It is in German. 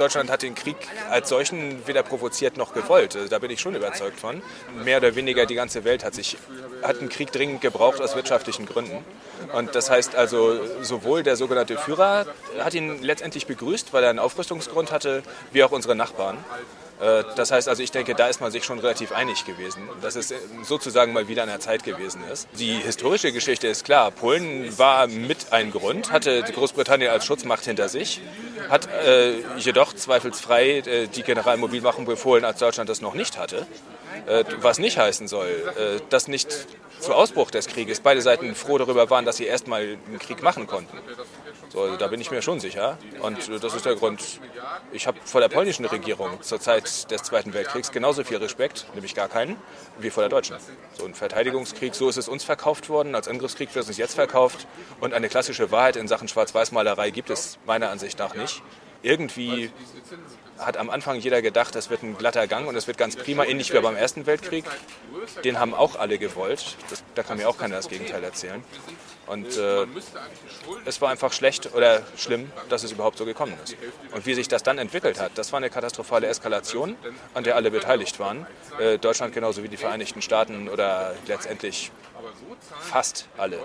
Deutschland hat den Krieg als solchen weder provoziert noch gewollt. Also da bin ich schon überzeugt von. Mehr oder weniger die ganze Welt hat sich hat einen Krieg dringend gebraucht aus wirtschaftlichen Gründen. Und das heißt also, sowohl der sogenannte Führer hat ihn letztendlich begrüßt, weil er einen Aufrüstungsgrund hatte, wie auch unsere Nachbarn. Äh, das heißt also, ich denke, da ist man sich schon relativ einig gewesen, dass es sozusagen mal wieder an der Zeit gewesen ist. Die historische Geschichte ist klar. Polen war mit ein Grund, hatte Großbritannien als Schutzmacht hinter sich, hat äh, jedoch zweifelsfrei äh, die Generalmobilmachung befohlen, als Deutschland das noch nicht hatte. Äh, was nicht heißen soll, äh, dass nicht zu Ausbruch des Krieges beide Seiten froh darüber waren, dass sie erstmal einen Krieg machen konnten. So, also da bin ich mir schon sicher. Und äh, das ist der Grund. Ich habe vor der polnischen Regierung zur Zeit des Zweiten Weltkriegs genauso viel Respekt, nämlich gar keinen, wie vor der deutschen. So ein Verteidigungskrieg, so ist es uns verkauft worden. Als Angriffskrieg wird es uns jetzt verkauft. Und eine klassische Wahrheit in Sachen Schwarz-Weiß-Malerei gibt es meiner Ansicht nach nicht. Irgendwie hat am Anfang jeder gedacht, das wird ein glatter Gang und es wird ganz prima, ähnlich wie beim Ersten Weltkrieg. Den haben auch alle gewollt. Das, da kann mir auch keiner das Gegenteil erzählen. Und äh, es war einfach schlecht oder schlimm, dass es überhaupt so gekommen ist. Und wie sich das dann entwickelt hat, das war eine katastrophale Eskalation, an der alle beteiligt waren. Äh, Deutschland genauso wie die Vereinigten Staaten oder letztendlich fast alle.